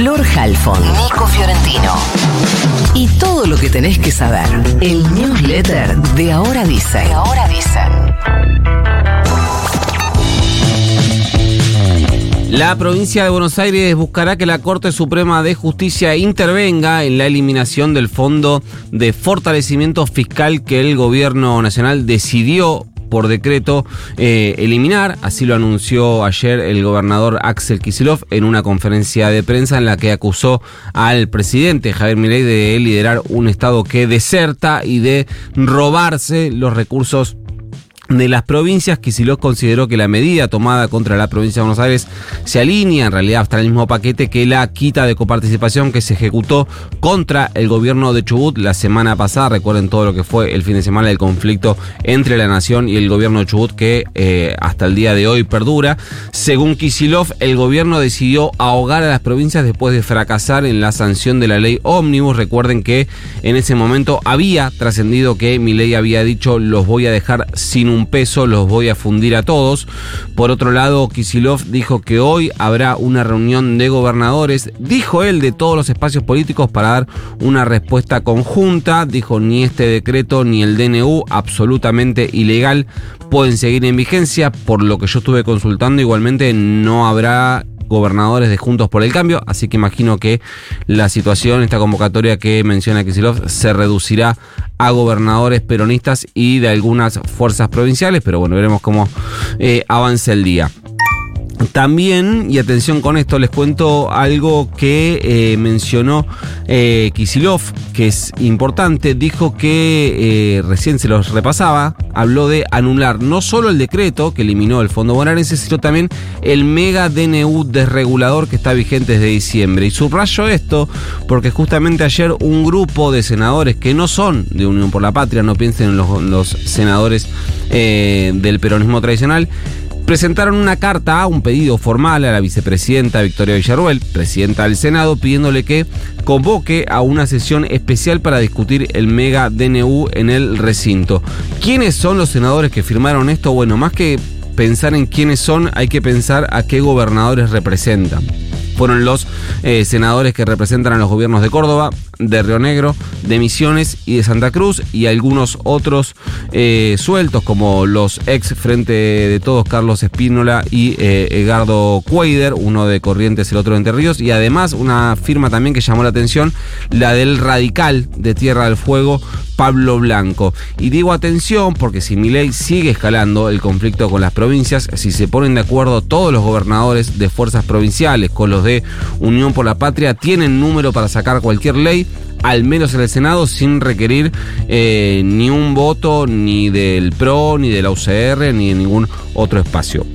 Flor Halfon, Nico Fiorentino. Y todo lo que tenés que saber. El newsletter de Ahora Dicen. De Ahora Dicen. La provincia de Buenos Aires buscará que la Corte Suprema de Justicia intervenga en la eliminación del fondo de fortalecimiento fiscal que el gobierno nacional decidió por decreto eh, eliminar. Así lo anunció ayer el gobernador Axel Kisilov en una conferencia de prensa en la que acusó al presidente Javier Milei de liderar un Estado que deserta y de robarse los recursos de las provincias, Kicillof consideró que la medida tomada contra la provincia de Buenos Aires se alinea en realidad hasta el mismo paquete que la quita de coparticipación que se ejecutó contra el gobierno de Chubut la semana pasada. Recuerden todo lo que fue el fin de semana del conflicto entre la nación y el gobierno de Chubut que eh, hasta el día de hoy perdura. Según Kisilov, el gobierno decidió ahogar a las provincias después de fracasar en la sanción de la ley ómnibus. Recuerden que en ese momento había trascendido que mi ley había dicho los voy a dejar sin un peso, los voy a fundir a todos. Por otro lado, Kisilov dijo que hoy habrá una reunión de gobernadores, dijo él, de todos los espacios políticos para dar una respuesta conjunta. Dijo ni este decreto ni el DNU, absolutamente ilegal, pueden seguir en vigencia. Por lo que yo estuve consultando, igualmente no habrá gobernadores de Juntos por el Cambio, así que imagino que la situación, esta convocatoria que menciona Kisilov, se reducirá a gobernadores peronistas y de algunas fuerzas provinciales, pero bueno, veremos cómo eh, avanza el día. También, y atención con esto, les cuento algo que eh, mencionó eh, Kisilov, que es importante. Dijo que, eh, recién se los repasaba, habló de anular no solo el decreto que eliminó el Fondo Bonaerense, sino también el mega DNU desregulador que está vigente desde diciembre. Y subrayo esto porque justamente ayer un grupo de senadores que no son de Unión por la Patria, no piensen en los, senadores del peronismo tradicional, presentaron una carta, un pedido formal a la vicepresidenta Victoria Villarruel, presidenta del Senado, pidiéndole que convoque a una sesión especial para discutir el mega DNU en el recinto. ¿Quiénes son los senadores que firmaron esto? Bueno, más que pensar en quiénes son, hay que pensar a qué gobernadores representan fueron los eh, senadores que representan a los gobiernos de Córdoba, de Río Negro, de Misiones y de Santa Cruz y algunos otros eh, sueltos como los ex Frente de Todos Carlos Espínola y eh, Cuader, uno de Corrientes, el otro de Entre Ríos y además una firma también que llamó la atención, la del radical de Tierra del Fuego, Pablo Blanco. Y digo atención porque si mi ley sigue escalando el conflicto con las provincias, si se ponen de acuerdo todos los gobernadores de fuerzas provinciales con los de Unión por la Patria, tienen número para sacar cualquier ley al menos en el Senado, sin requerir eh, ni un voto ni del PRO, ni de la UCR, ni de ningún otro espacio.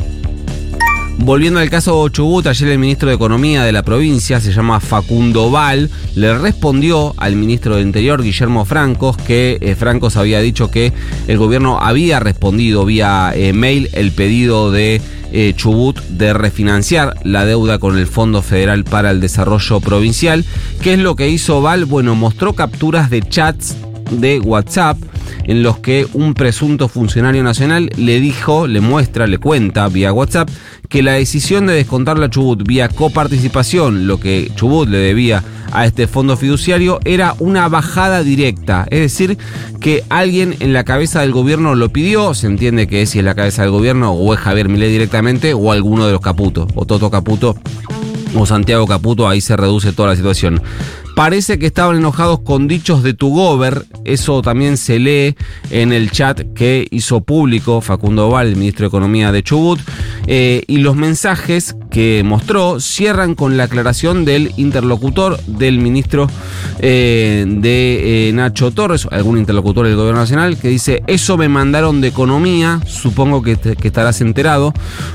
Volviendo al caso Chubut, ayer el ministro de Economía de la provincia, se llama Facundo Val, le respondió al ministro de Interior, Guillermo Francos, que eh, Francos había dicho que el gobierno había respondido vía eh, mail el pedido de eh, Chubut de refinanciar la deuda con el Fondo Federal para el Desarrollo Provincial. ¿Qué es lo que hizo Val? Bueno, mostró capturas de chats de WhatsApp en los que un presunto funcionario nacional le dijo, le muestra, le cuenta vía WhatsApp que la decisión de descontar la Chubut vía coparticipación, lo que Chubut le debía a este fondo fiduciario, era una bajada directa. Es decir, que alguien en la cabeza del gobierno lo pidió, se entiende que es si es la cabeza del gobierno o es Javier Milei directamente o alguno de los Caputos, o Toto Caputo o Santiago Caputo, ahí se reduce toda la situación. Parece que estaban enojados con dichos de tu gober. Eso también se lee en el chat que hizo público Facundo Val, el ministro de Economía de Chubut. Eh, y los mensajes que mostró cierran con la aclaración del interlocutor del ministro eh, de eh, Nacho Torres, algún interlocutor del gobierno nacional, que dice, eso me mandaron de economía, supongo que, estarás enterado,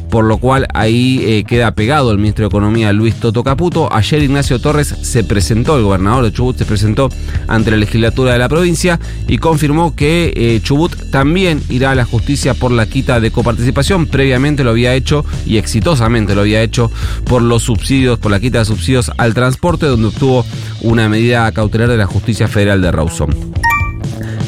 por lo cual ahí queda pegado el ministro de Economía Luis Toto Caputo. Ayer Ignacio Torres se presentó, el gobernador de Chubut se presentó ante la legislatura de la provincia y confirmó que Chubut también irá a la justicia por la quita de coparticipación, previamente lo había hecho y exitosamente lo había hecho por los subsidios, por la quita de subsidios al transporte, donde obtuvo una medida cautelar de la justicia federal de Rawson.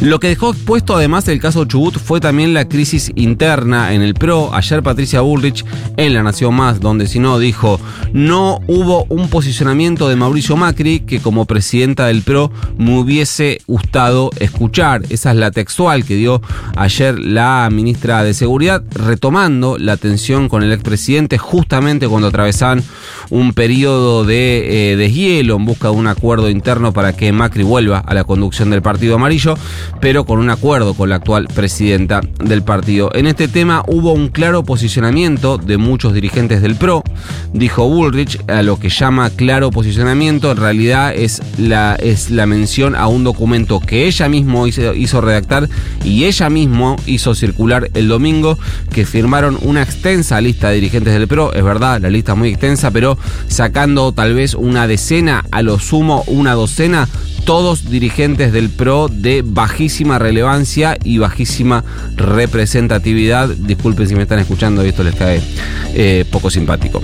Lo que dejó expuesto además el caso Chubut fue también la crisis interna en el PRO. Ayer Patricia Bullrich en La Nación Más, donde si no dijo, no hubo un posicionamiento de Mauricio Macri que como presidenta del PRO me hubiese gustado escuchar. Esa es la textual que dio ayer la ministra de Seguridad, retomando la tensión con el expresidente justamente cuando atravesaban un periodo de eh, deshielo en busca de un acuerdo interno para que Macri vuelva a la conducción del Partido Amarillo pero con un acuerdo con la actual presidenta del partido. En este tema hubo un claro posicionamiento de muchos dirigentes del PRO, dijo Bullrich, a lo que llama claro posicionamiento, en realidad es la, es la mención a un documento que ella mismo hizo, redactar y ella mismo hizo circular el domingo, que firmaron una extensa lista de dirigentes del PRO, es verdad, la lista muy extensa, pero sacando tal vez una decena, a lo sumo una docena, todos dirigentes del PRO de bajísima relevancia y bajísima representatividad. Disculpen si me están escuchando y esto les cae eh, poco simpático.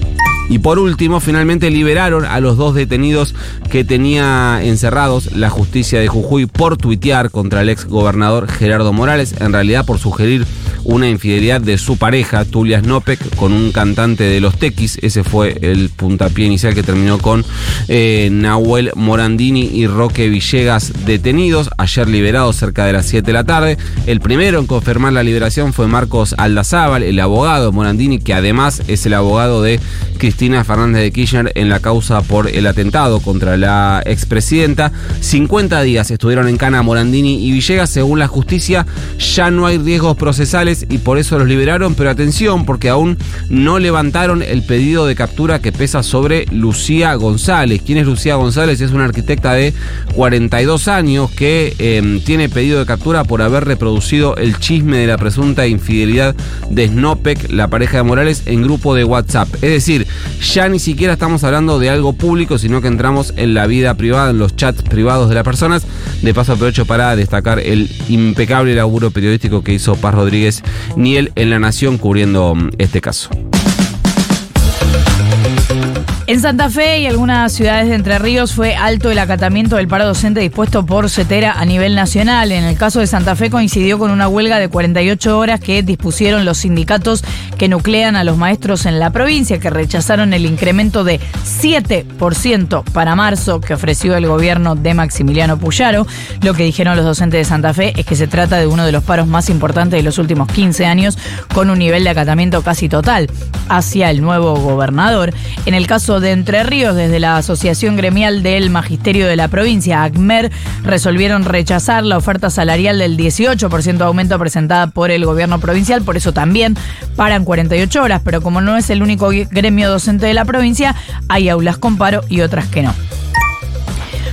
Y por último, finalmente liberaron a los dos detenidos que tenía encerrados la justicia de Jujuy por tuitear contra el ex gobernador Gerardo Morales, en realidad por sugerir una infidelidad de su pareja, Tulia Snopek, con un cantante de los Tequis. Ese fue el puntapié inicial que terminó con eh, Nahuel Morandini y Roque Villegas detenidos, ayer liberados cerca de las 7 de la tarde. El primero en confirmar la liberación fue Marcos Aldazábal, el abogado Morandini, que además es el abogado de Cristina Fernández de Kirchner en la causa por el atentado contra la expresidenta. 50 días estuvieron en cana Morandini y Villegas, según la justicia, ya no hay riesgos procesales y por eso los liberaron, pero atención, porque aún no levantaron el pedido de captura que pesa sobre Lucía González. ¿Quién es Lucía González? Es una arquitecta de 42 años que eh, tiene pedido de captura por haber reproducido el chisme de la presunta infidelidad de Snopek, la pareja de Morales, en grupo de WhatsApp. Es decir, ya ni siquiera estamos hablando de algo público, sino que entramos en la vida privada, en los chats privados de las personas. De paso aprovecho para destacar el impecable laburo periodístico que hizo Paz Rodríguez Niel en La Nación cubriendo mm, este caso. En Santa Fe y algunas ciudades de Entre Ríos fue alto el acatamiento del paro docente dispuesto por CETERA a nivel nacional. En el caso de Santa Fe coincidió con una huelga de 48 horas que dispusieron los sindicatos que nuclean a los maestros en la provincia, que rechazaron el incremento de 7% para marzo que ofreció el gobierno de Maximiliano Puyaro. Lo que dijeron los docentes de Santa Fe es que se trata de uno de los paros más importantes de los últimos 15 años, con un nivel de acatamiento casi total hacia el nuevo gobernador. En el caso de Entre Ríos, desde la Asociación Gremial del Magisterio de la Provincia, ACMER, resolvieron rechazar la oferta salarial del 18% de aumento presentada por el gobierno provincial, por eso también paran 48 horas, pero como no es el único gremio docente de la provincia, hay aulas con paro y otras que no.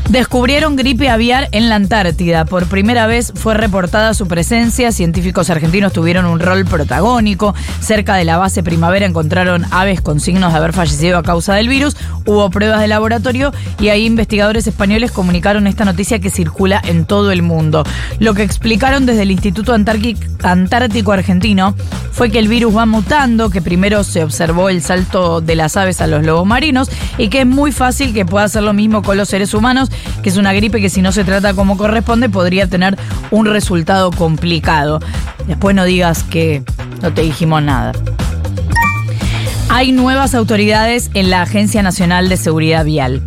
Descubrieron gripe aviar en la Antártida. Por primera vez fue reportada su presencia. Científicos argentinos tuvieron un rol protagónico. Cerca de la base Primavera encontraron aves con signos de haber fallecido a causa del virus. Hubo pruebas de laboratorio y ahí investigadores españoles comunicaron esta noticia que circula en todo el mundo. Lo que explicaron desde el Instituto Antártico Argentino fue que el virus va mutando, que primero se observó el salto de las aves a los lobos marinos y que es muy fácil que pueda hacer lo mismo con los seres humanos que es una gripe que si no se trata como corresponde podría tener un resultado complicado. Después no digas que no te dijimos nada. Hay nuevas autoridades en la Agencia Nacional de Seguridad Vial.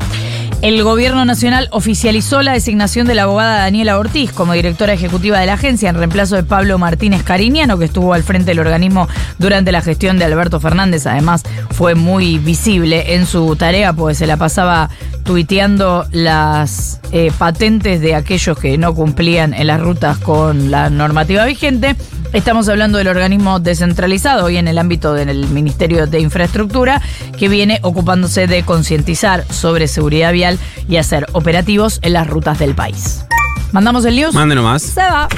El gobierno nacional oficializó la designación de la abogada Daniela Ortiz como directora ejecutiva de la agencia en reemplazo de Pablo Martínez Cariñano, que estuvo al frente del organismo durante la gestión de Alberto Fernández. Además, fue muy visible en su tarea, pues se la pasaba tuiteando las eh, patentes de aquellos que no cumplían en las rutas con la normativa vigente. Estamos hablando del organismo descentralizado hoy en el ámbito del Ministerio de Infraestructura que viene ocupándose de concientizar sobre seguridad vial y hacer operativos en las rutas del país. ¿Mandamos el news? Mande nomás. Se va.